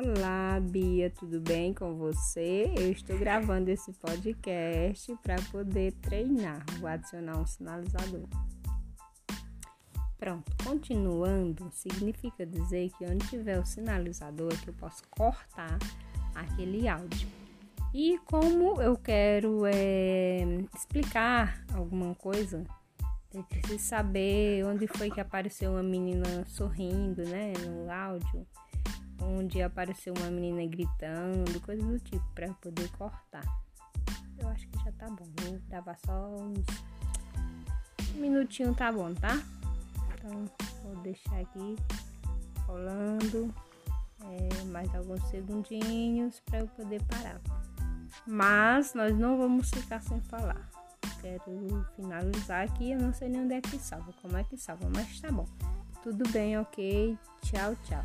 Olá, Bia, tudo bem com você? Eu estou gravando esse podcast para poder treinar, vou adicionar um sinalizador. Pronto, continuando, significa dizer que onde tiver o sinalizador é que eu posso cortar aquele áudio. E como eu quero é, explicar alguma coisa, eu preciso saber onde foi que apareceu uma menina sorrindo, né, no áudio onde apareceu uma menina gritando, coisa do tipo, para poder cortar. Eu acho que já tá bom. Vou gravar só uns um minutinho, tá bom, tá? Então vou deixar aqui rolando é, mais alguns segundinhos para eu poder parar. Mas nós não vamos ficar sem falar. Quero finalizar aqui. Eu não sei nem onde é que salva, como é que salva, mas tá bom. Tudo bem, ok? Tchau, tchau.